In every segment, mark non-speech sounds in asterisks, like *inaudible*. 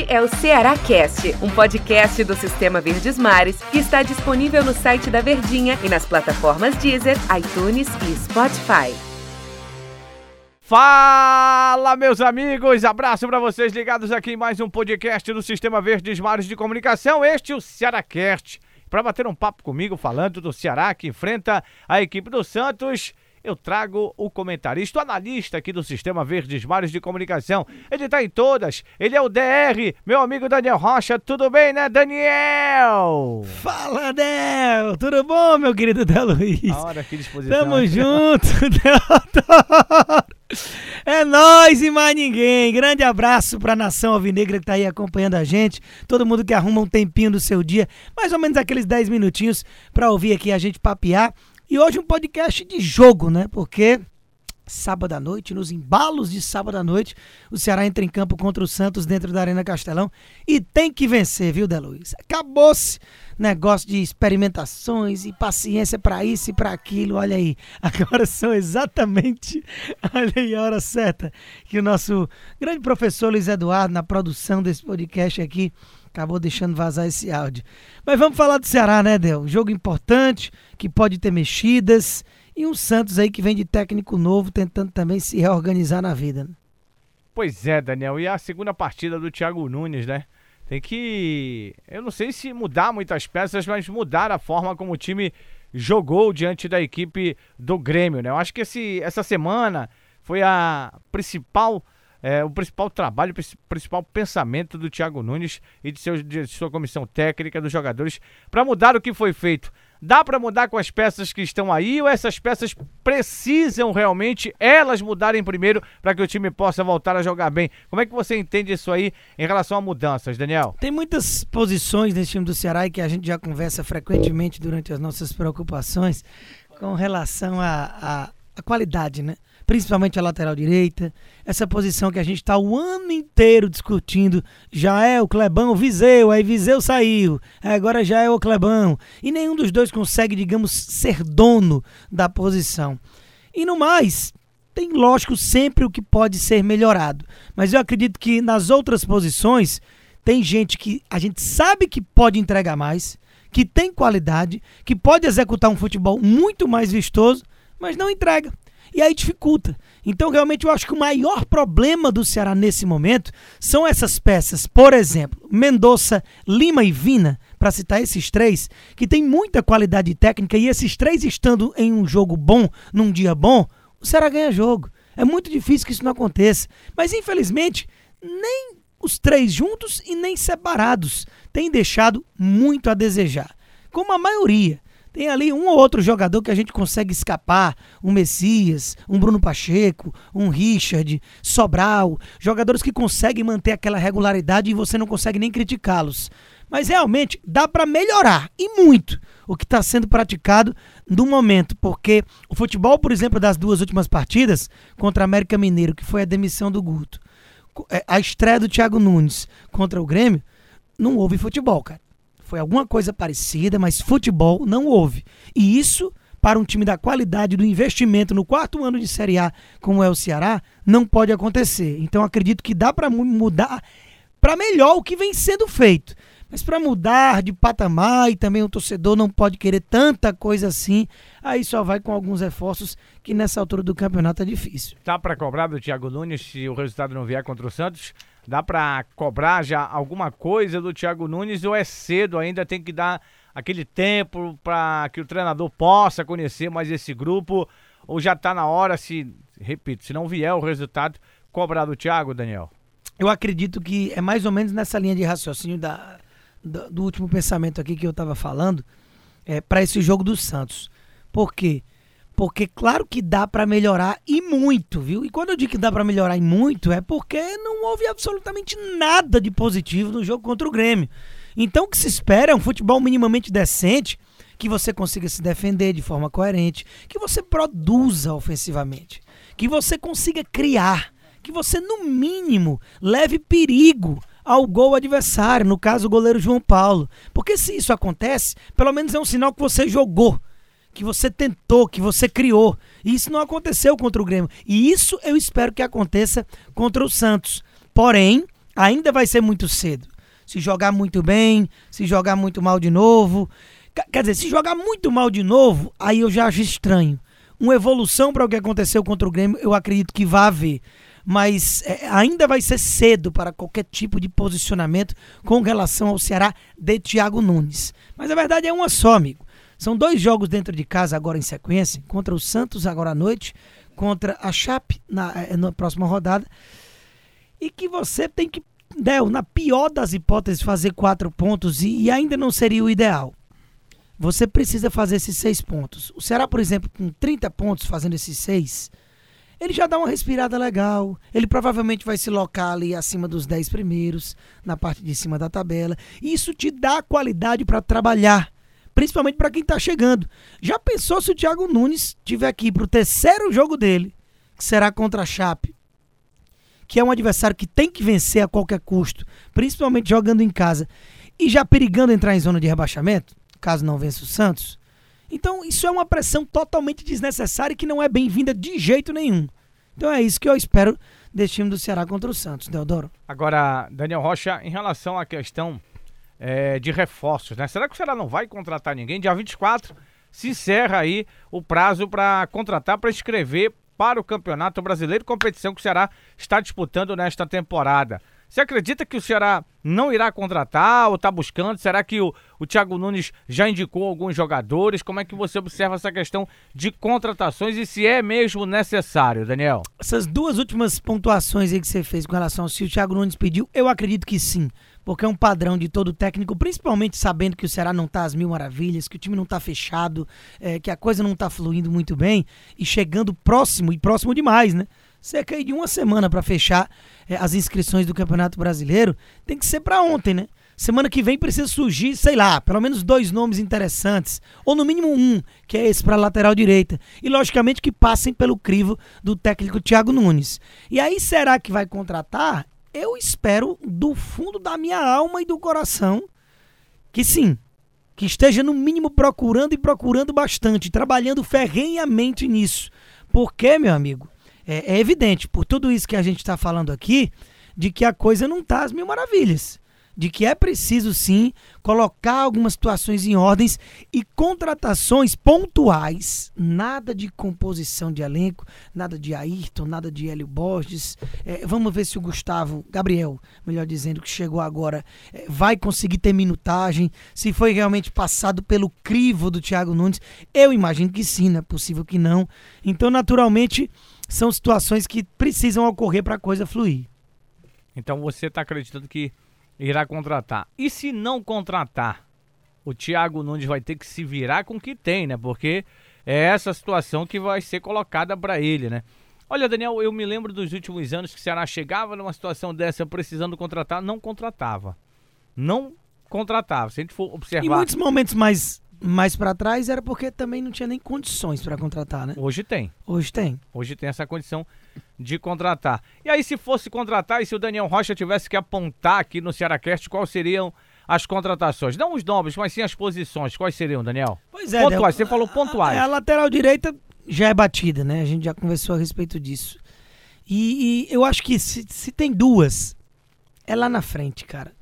Este é o Ceará Cast, um podcast do Sistema Verdes Mares que está disponível no site da Verdinha e nas plataformas Deezer, iTunes e Spotify. Fala, meus amigos! Abraço para vocês ligados aqui em mais um podcast do Sistema Verdes Mares de Comunicação. Este é o Ceará Cast. Para bater um papo comigo falando do Ceará que enfrenta a equipe do Santos eu trago o comentarista, o analista aqui do Sistema Verdes Mares de Comunicação. Ele tá em todas, ele é o DR, meu amigo Daniel Rocha. Tudo bem, né, Daniel? Fala, Del! Tudo bom, meu querido Del Luiz? Hora, que disposição. Tamo junto, *laughs* Del É nós e mais ninguém. Grande abraço pra nação alvinegra que tá aí acompanhando a gente. Todo mundo que arruma um tempinho do seu dia, mais ou menos aqueles 10 minutinhos pra ouvir aqui a gente papear e hoje um podcast de jogo, né? Porque sábado à noite, nos embalos de sábado à noite, o Ceará entra em campo contra o Santos dentro da Arena Castelão e tem que vencer, viu, Deluiz? Acabou-se negócio de experimentações e paciência para isso e para aquilo. Olha aí, *laughs* agora são exatamente, olha aí a hora certa que o nosso grande professor Luiz Eduardo, na produção desse podcast aqui, acabou deixando vazar esse áudio. Mas vamos falar do Ceará, né, Del? jogo importante, que pode ter mexidas, e um Santos aí que vem de técnico novo, tentando também se reorganizar na vida. Né? Pois é, Daniel, e a segunda partida do Thiago Nunes, né? Tem que, eu não sei se mudar muitas peças, mas mudar a forma como o time jogou diante da equipe do Grêmio, né? Eu acho que esse, essa semana foi a principal é, o principal trabalho, o principal pensamento do Thiago Nunes e de, seu, de sua comissão técnica, dos jogadores, para mudar o que foi feito. Dá para mudar com as peças que estão aí ou essas peças precisam realmente elas mudarem primeiro para que o time possa voltar a jogar bem? Como é que você entende isso aí em relação a mudanças, Daniel? Tem muitas posições nesse time do Ceará e que a gente já conversa frequentemente durante as nossas preocupações com relação à qualidade, né? Principalmente a lateral direita. Essa posição que a gente está o ano inteiro discutindo. Já é o Clebão, Viseu, aí Viseu saiu. Agora já é o Clebão. E nenhum dos dois consegue, digamos, ser dono da posição. E no mais, tem lógico sempre o que pode ser melhorado. Mas eu acredito que nas outras posições tem gente que a gente sabe que pode entregar mais, que tem qualidade, que pode executar um futebol muito mais vistoso, mas não entrega e aí dificulta. Então, realmente, eu acho que o maior problema do Ceará nesse momento são essas peças. Por exemplo, Mendonça, Lima e Vina, para citar esses três, que tem muita qualidade técnica e esses três estando em um jogo bom, num dia bom, o Ceará ganha jogo. É muito difícil que isso não aconteça. Mas, infelizmente, nem os três juntos e nem separados têm deixado muito a desejar. Como a maioria. Tem ali um ou outro jogador que a gente consegue escapar, um Messias, um Bruno Pacheco, um Richard, Sobral, jogadores que conseguem manter aquela regularidade e você não consegue nem criticá-los. Mas realmente dá para melhorar e muito o que está sendo praticado no momento, porque o futebol, por exemplo, das duas últimas partidas contra América Mineiro, que foi a demissão do Guto, é, a estreia do Thiago Nunes contra o Grêmio, não houve futebol, cara. Foi alguma coisa parecida, mas futebol não houve. E isso, para um time da qualidade do investimento no quarto ano de Série A, como é o Ceará, não pode acontecer. Então acredito que dá para mudar para melhor o que vem sendo feito. Mas para mudar de patamar e também o torcedor não pode querer tanta coisa assim, aí só vai com alguns reforços que nessa altura do campeonato é difícil. Tá para cobrar do Thiago Nunes se o resultado não vier contra o Santos? Dá para cobrar já alguma coisa do Thiago Nunes ou é cedo ainda? Tem que dar aquele tempo para que o treinador possa conhecer mais esse grupo? Ou já está na hora, se, repito, se não vier o resultado, cobrar do Thiago, Daniel? Eu acredito que é mais ou menos nessa linha de raciocínio da, do, do último pensamento aqui que eu estava falando é, para esse jogo do Santos. Por quê? Porque claro que dá para melhorar e muito, viu? E quando eu digo que dá para melhorar e muito é porque não houve absolutamente nada de positivo no jogo contra o Grêmio. Então o que se espera é um futebol minimamente decente, que você consiga se defender de forma coerente, que você produza ofensivamente, que você consiga criar, que você no mínimo leve perigo ao gol adversário, no caso o goleiro João Paulo. Porque se isso acontece, pelo menos é um sinal que você jogou, que você tentou, que você criou. E isso não aconteceu contra o Grêmio. E isso eu espero que aconteça contra o Santos. Porém, Ainda vai ser muito cedo. Se jogar muito bem, se jogar muito mal de novo. Quer dizer, se jogar muito mal de novo, aí eu já acho estranho. Uma evolução para o que aconteceu contra o Grêmio, eu acredito que vai haver. Mas é, ainda vai ser cedo para qualquer tipo de posicionamento com relação ao Ceará de Thiago Nunes. Mas a verdade é uma só, amigo. São dois jogos dentro de casa agora em sequência, contra o Santos agora à noite, contra a Chape na, eh, na próxima rodada. E que você tem que, Del, na pior das hipóteses, fazer quatro pontos e, e ainda não seria o ideal você precisa fazer esses seis pontos. O Ceará, por exemplo, com 30 pontos fazendo esses seis, ele já dá uma respirada legal. Ele provavelmente vai se locar ali acima dos 10 primeiros, na parte de cima da tabela. E isso te dá qualidade para trabalhar, principalmente para quem está chegando. Já pensou se o Thiago Nunes tiver aqui para o terceiro jogo dele, que será contra a Chape, que é um adversário que tem que vencer a qualquer custo, principalmente jogando em casa, e já perigando entrar em zona de rebaixamento? caso não vença o Santos. Então, isso é uma pressão totalmente desnecessária e que não é bem-vinda de jeito nenhum. Então é isso que eu espero desse time do Ceará contra o Santos, Deodoro. Agora, Daniel Rocha, em relação à questão é, de reforços, né? Será que o Ceará não vai contratar ninguém? Dia 24 se encerra aí o prazo para contratar, para escrever para o Campeonato Brasileiro, competição que o Ceará está disputando nesta temporada. Você acredita que o Ceará não irá contratar ou está buscando? Será que o, o Thiago Nunes já indicou alguns jogadores? Como é que você observa essa questão de contratações e se é mesmo necessário, Daniel? Essas duas últimas pontuações aí que você fez com relação ao se o Thiago Nunes pediu, eu acredito que sim. Porque é um padrão de todo técnico, principalmente sabendo que o Ceará não está às mil maravilhas, que o time não está fechado, é, que a coisa não está fluindo muito bem e chegando próximo e próximo demais, né? cerca aí de uma semana para fechar é, as inscrições do Campeonato Brasileiro. Tem que ser para ontem, né? Semana que vem precisa surgir, sei lá, pelo menos dois nomes interessantes, ou no mínimo um, que é esse para lateral direita. E logicamente que passem pelo crivo do técnico Thiago Nunes. E aí será que vai contratar? Eu espero do fundo da minha alma e do coração que sim, que esteja no mínimo procurando e procurando bastante, trabalhando ferrenhamente nisso. Porque, meu amigo, é, é evidente, por tudo isso que a gente está falando aqui, de que a coisa não está às mil maravilhas. De que é preciso sim colocar algumas situações em ordens e contratações pontuais. Nada de composição de elenco, nada de Ayrton, nada de Hélio Borges. É, vamos ver se o Gustavo, Gabriel, melhor dizendo, que chegou agora, é, vai conseguir ter minutagem. Se foi realmente passado pelo crivo do Thiago Nunes. Eu imagino que sim, não é possível que não. Então, naturalmente são situações que precisam ocorrer para a coisa fluir. Então você está acreditando que irá contratar. E se não contratar, o Thiago Nunes vai ter que se virar com o que tem, né? Porque é essa situação que vai ser colocada para ele, né? Olha, Daniel, eu me lembro dos últimos anos que o Ceará chegava numa situação dessa precisando contratar, não contratava. Não contratava. Se a gente for observar. Em muitos momentos mais mais para trás era porque também não tinha nem condições para contratar, né? Hoje tem. Hoje tem. Hoje tem essa condição de contratar. E aí, se fosse contratar, e se o Daniel Rocha tivesse que apontar aqui no Cearacast, quais seriam as contratações? Não os nomes, mas sim as posições. Quais seriam, Daniel? Pois é. Pontuais, você falou pontuais. A, a, lateral direita já é batida, né? A gente já conversou a respeito disso. E, e eu acho que se, se, tem duas, é lá na frente, cara.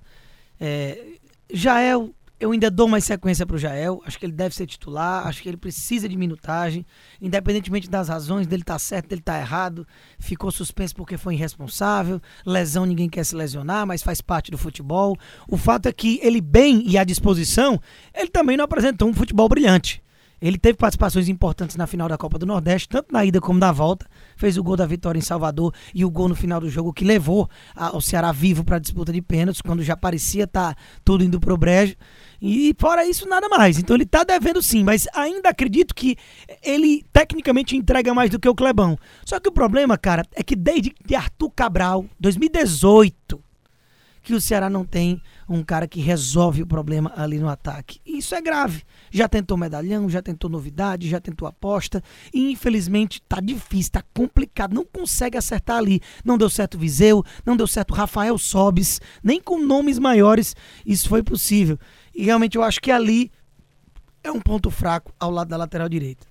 É, já é o eu ainda dou mais sequência para o Jael. Acho que ele deve ser titular. Acho que ele precisa de minutagem. Independentemente das razões dele tá certo, dele tá errado. Ficou suspenso porque foi irresponsável. Lesão, ninguém quer se lesionar, mas faz parte do futebol. O fato é que ele, bem e à disposição, ele também não apresentou um futebol brilhante. Ele teve participações importantes na final da Copa do Nordeste, tanto na ida como na volta. Fez o gol da vitória em Salvador e o gol no final do jogo que levou o Ceará vivo para a disputa de pênaltis, quando já parecia estar tá tudo indo pro brejo. E fora isso, nada mais. Então ele tá devendo sim, mas ainda acredito que ele tecnicamente entrega mais do que o Clebão. Só que o problema, cara, é que desde Arthur Cabral, 2018, que o Ceará não tem um cara que resolve o problema ali no ataque. E isso é grave. Já tentou medalhão, já tentou novidade, já tentou aposta. E infelizmente tá difícil, tá complicado. Não consegue acertar ali. Não deu certo Viseu, não deu certo Rafael Sobes. Nem com nomes maiores isso foi possível. E realmente eu acho que ali é um ponto fraco ao lado da lateral direita.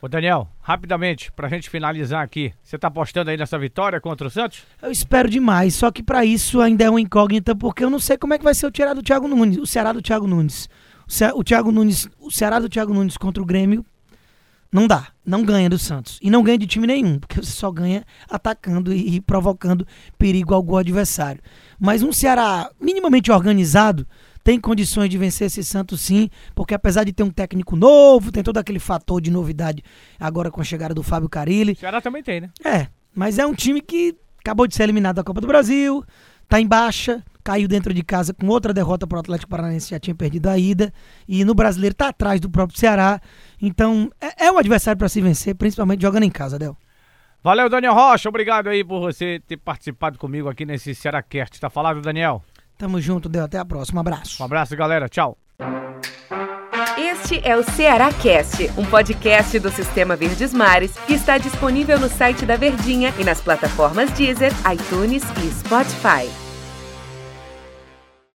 Ô Daniel, rapidamente, pra gente finalizar aqui, você tá apostando aí nessa vitória contra o Santos? Eu espero demais, só que para isso ainda é uma incógnita, porque eu não sei como é que vai ser o Ceará do Thiago Nunes, o Ceará do Thiago Nunes. O, Ce o Thiago Nunes, o Ceará do Thiago Nunes contra o Grêmio não dá, não ganha do Santos. E não ganha de time nenhum, porque você só ganha atacando e, e provocando perigo ao gol adversário. Mas um Ceará minimamente organizado tem condições de vencer esse Santos sim, porque apesar de ter um técnico novo, tem todo aquele fator de novidade agora com a chegada do Fábio Carilli. O Ceará também tem, né? É, mas é um time que acabou de ser eliminado da Copa do Brasil, tá em baixa, caiu dentro de casa com outra derrota para o Atlético Paranaense, já tinha perdido a ida, e no Brasileiro tá atrás do próprio Ceará. Então, é, é um adversário para se vencer, principalmente jogando em casa, Del. Valeu, Daniel Rocha. Obrigado aí por você ter participado comigo aqui nesse Cearacast. Tá falado, Daniel? Tamo junto, Del. Até a próxima. Um abraço. Um abraço, galera. Tchau. Este é o Ceará Cast, um podcast do Sistema Verdes Mares que está disponível no site da Verdinha e nas plataformas Deezer, iTunes e Spotify.